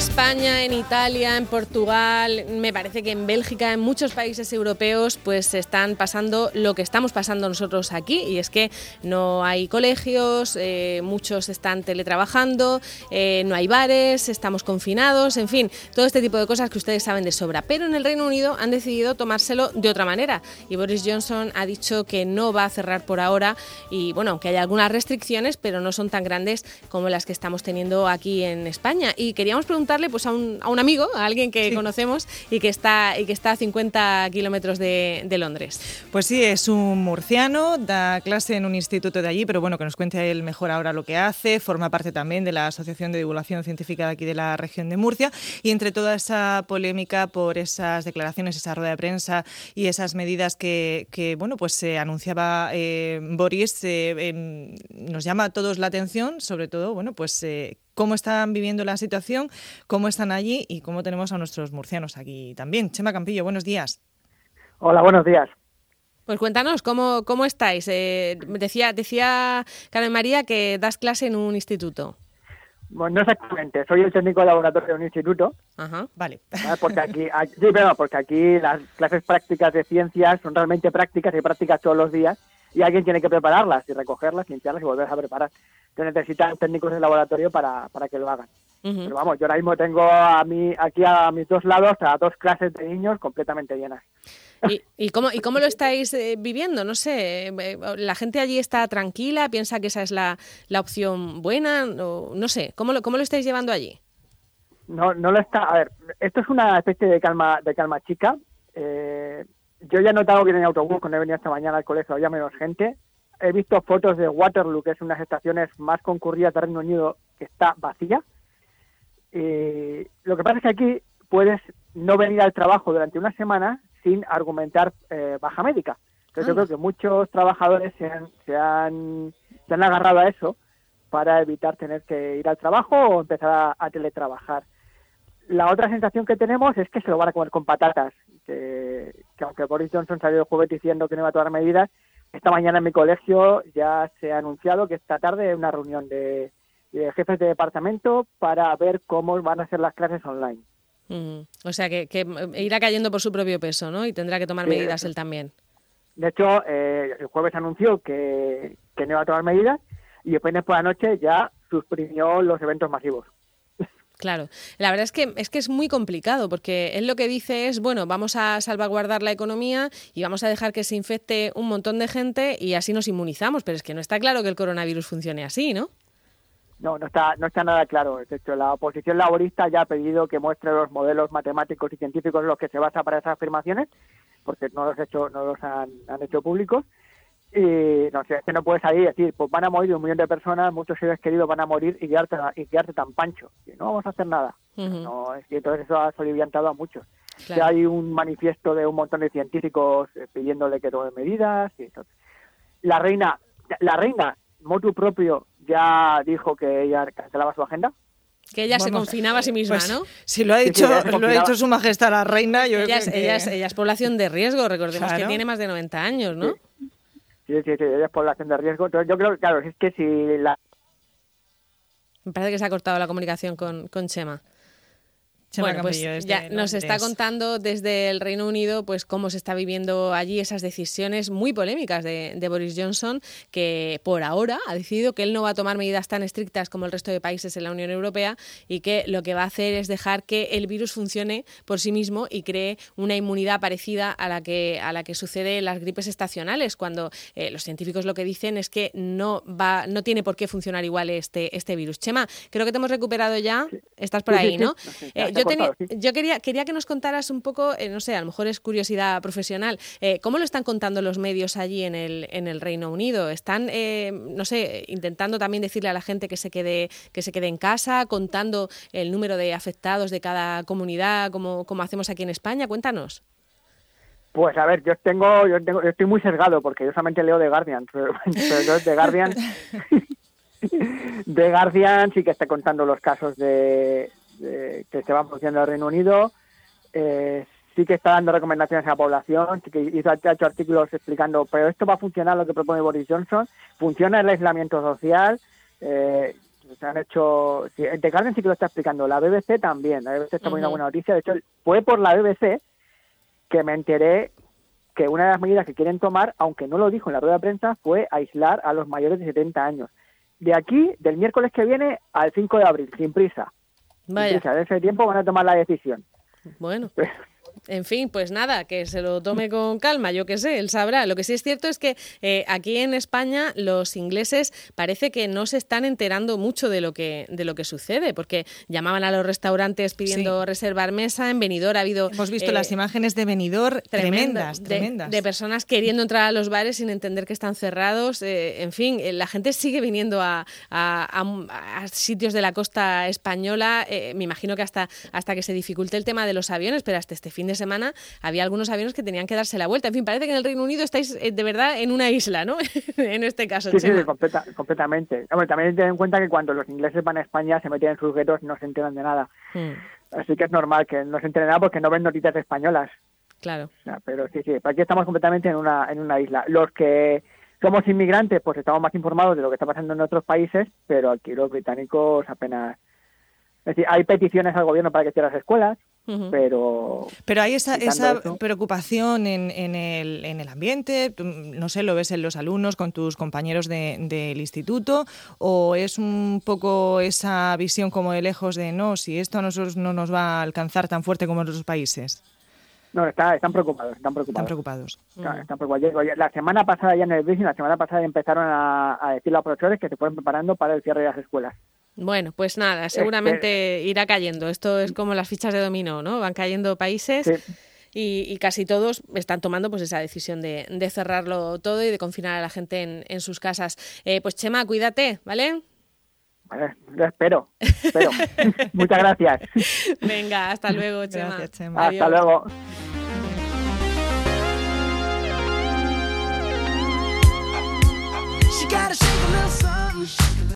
España, en Italia, en Portugal, me parece que en Bélgica, en muchos países europeos, pues están pasando lo que estamos pasando nosotros aquí, y es que no hay colegios, eh, muchos están teletrabajando, eh, no hay bares, estamos confinados, en fin, todo este tipo de cosas que ustedes saben de sobra. Pero en el Reino Unido han decidido tomárselo de otra manera, y Boris Johnson ha dicho que no va a cerrar por ahora, y bueno, que hay algunas restricciones, pero no son tan grandes como las que estamos teniendo aquí en España. Y queríamos preguntar preguntarle pues, a, un, a un amigo, a alguien que conocemos y que está, y que está a 50 kilómetros de, de, Londres. Pues sí, es un murciano, da clase en un instituto de allí, pero bueno, que nos cuente él mejor ahora lo que hace, forma parte también de la Asociación de Divulgación Científica de aquí de la región de Murcia y entre toda esa polémica por esas declaraciones, esa rueda de prensa y esas medidas que, que bueno, pues se anunciaba eh, Boris, eh, nos llama a todos la atención, sobre todo, bueno, pues eh, cómo están viviendo la situación, cómo están allí y cómo tenemos a nuestros murcianos aquí también. Chema Campillo, buenos días. Hola, buenos días. Pues cuéntanos, ¿cómo, cómo estáis? Eh, decía, decía Carmen María que das clase en un instituto. Bueno, no exactamente, soy el técnico de laboratorio de un instituto. Ajá, vale. Porque aquí, sí, pero porque aquí las clases prácticas de ciencias son realmente prácticas y prácticas todos los días y alguien tiene que prepararlas y recogerlas, limpiarlas y volverlas a preparar. Entonces necesitan técnicos de laboratorio para, para que lo hagan. Pero vamos, yo ahora mismo tengo a mí, aquí a mis dos lados a dos clases de niños completamente llenas. ¿Y, y, cómo, ¿Y cómo lo estáis eh, viviendo? No sé, eh, ¿la gente allí está tranquila? ¿Piensa que esa es la, la opción buena? No, no sé, ¿cómo lo, ¿cómo lo estáis llevando allí? No, no lo está. A ver, esto es una especie de calma, de calma chica. Eh, yo ya he notado que en autobús, cuando he venido esta mañana al colegio, había menos gente. He visto fotos de Waterloo, que es una de las estaciones más concurridas de Reino Unido, que está vacía. Eh, lo que pasa es que aquí puedes no venir al trabajo durante una semana sin argumentar eh, baja médica. Entonces yo creo que muchos trabajadores se han, se, han, se han agarrado a eso para evitar tener que ir al trabajo o empezar a, a teletrabajar. La otra sensación que tenemos es que se lo van a comer con patatas, que, que aunque Boris Johnson salió el jueves diciendo que no iba a tomar medidas, esta mañana en mi colegio ya se ha anunciado que esta tarde hay una reunión de, de jefes de departamento para ver cómo van a ser las clases online. Mm, o sea, que, que, irá cayendo por su propio peso, ¿no? Y tendrá que tomar sí, medidas él también. De hecho, eh, el jueves anunció que, que no iba a tomar medidas y después por la noche ya suprimió los eventos masivos. Claro, la verdad es que es que es muy complicado porque él lo que dice es, bueno, vamos a salvaguardar la economía y vamos a dejar que se infecte un montón de gente y así nos inmunizamos, pero es que no está claro que el coronavirus funcione así, ¿no? No, no está, no está nada claro. De hecho, la oposición laborista ya ha pedido que muestre los modelos matemáticos y científicos en los que se basa para esas afirmaciones, porque no los, hecho, no los han, han hecho públicos. Y no sé, es que no puedes salir y decir, pues van a morir un millón de personas, muchos seres queridos van a morir y quedarte, y quedarte tan pancho. Y no vamos a hacer nada. Uh -huh. no, y entonces eso ha soliviantado a muchos. Claro. Ya hay un manifiesto de un montón de científicos eh, pidiéndole que tome medidas. Y entonces, la reina, la reina, motu propio, ya dijo que ella cancelaba su agenda. Que ella bueno, se confinaba a sí misma, pues, ¿no? Si lo ha dicho, sí, sí, lo ha dicho su majestad la reina, yo ella, creo es, que... ella, es, ella es población de riesgo, recordemos claro. que tiene más de 90 años, ¿no? Sí. Sí, sí, sí, es población de riesgo. Entonces, yo creo que, claro, es que si la... Me parece que se ha cortado la comunicación con, con Chema. Bueno, pues ya nos está contando desde el Reino Unido pues cómo se está viviendo allí esas decisiones muy polémicas de, de, Boris Johnson, que por ahora ha decidido que él no va a tomar medidas tan estrictas como el resto de países en la Unión Europea y que lo que va a hacer es dejar que el virus funcione por sí mismo y cree una inmunidad parecida a la que, a la que sucede en las gripes estacionales, cuando eh, los científicos lo que dicen es que no, va, no tiene por qué funcionar igual este, este virus. Chema, creo que te hemos recuperado ya, sí. Estás por ahí, ¿no? Eh, yo, tenía, yo quería, quería que nos contaras un poco, eh, no sé, a lo mejor es curiosidad profesional, eh, ¿cómo lo están contando los medios allí en el, en el Reino Unido? ¿Están, eh, no sé, intentando también decirle a la gente que se, quede, que se quede en casa, contando el número de afectados de cada comunidad, como, como hacemos aquí en España? Cuéntanos. Pues a ver, yo tengo, yo tengo, yo estoy muy sesgado porque yo solamente leo The Guardian, pero, pero The Guardian, The Guardian sí que está contando los casos de, de, que se van produciendo en el Reino Unido. Eh, sí que está dando recomendaciones a la población, sí que hizo, ha hecho artículos explicando, pero esto va a funcionar lo que propone Boris Johnson, funciona el aislamiento social, eh, Se han hecho. Sí, The Guardian sí que lo está explicando. La BBC también. La BBC está poniendo buena noticia. De hecho, fue por la BBC que me enteré que una de las medidas que quieren tomar, aunque no lo dijo en la rueda de prensa, fue aislar a los mayores de 70 años. De aquí, del miércoles que viene al 5 de abril, sin prisa. Sin Vaya, prisa. De ese tiempo van a tomar la decisión. bueno. En fin, pues nada, que se lo tome con calma, yo qué sé, él sabrá. Lo que sí es cierto es que eh, aquí en España los ingleses parece que no se están enterando mucho de lo que de lo que sucede, porque llamaban a los restaurantes pidiendo Sí. reservar mesa, en Benidorm ha habido Hemos visto eh, las imágenes de Benidorm tremenda, tremendas, de- tremendas. De, personas queriendo entrar a los bares sin entender que están cerrados. eh, en fin, la gente sigue viniendo a, a- a- a sitios de la costa española. me imagino que hasta, hasta que se dificulte el tema de los aviones, pero hasta este fin de semana había algunos aviones que tenían que darse la vuelta. En fin, parece que en el Reino Unido estáis eh, de verdad en una isla, ¿no? en este caso, Sí, sí, sí, completa- completamente. También ten en cuenta que cuando los ingleses van a España se meten en sus guetos no se enteran de nada. Mm, Así que es normal que no se enteren nada porque no ven noticias españolas. claro. O sea, pero sí, sí, aquí estamos completamente en una, en una isla. Los que somos inmigrantes, pues estamos más informados de lo que está pasando en otros países, pero aquí los británicos apenas... Es decir, hay peticiones al gobierno para que cierre las escuelas. Pero Pero hay esa, esa eso. preocupación en, en el, en el ambiente, no sé, lo ves en los alumnos, con tus compañeros de- del instituto, o es un poco esa visión como de lejos de no, si esto a nosotros no nos va a alcanzar tan fuerte como en otros países. no, está, están preocupados, están Están preocupados. Están, preocupados. Oye, La semana pasada ya en el briefing, la semana pasada empezaron a, a decir los profesores que se fueron preparando para el cierre de las escuelas. Bueno, pues nada, seguramente irá cayendo. Esto es como las fichas de dominó, ¿no? Van cayendo países. Sí. Y, y casi todos están tomando pues esa decisión de, de cerrarlo todo y de confinar a la gente en, en sus casas. Eh, pues Chema, cuídate, ¿vale? Vale, lo espero, espero. Muchas gracias. Venga, hasta luego, Chema. Gracias, Chema. Adiós. Hasta luego.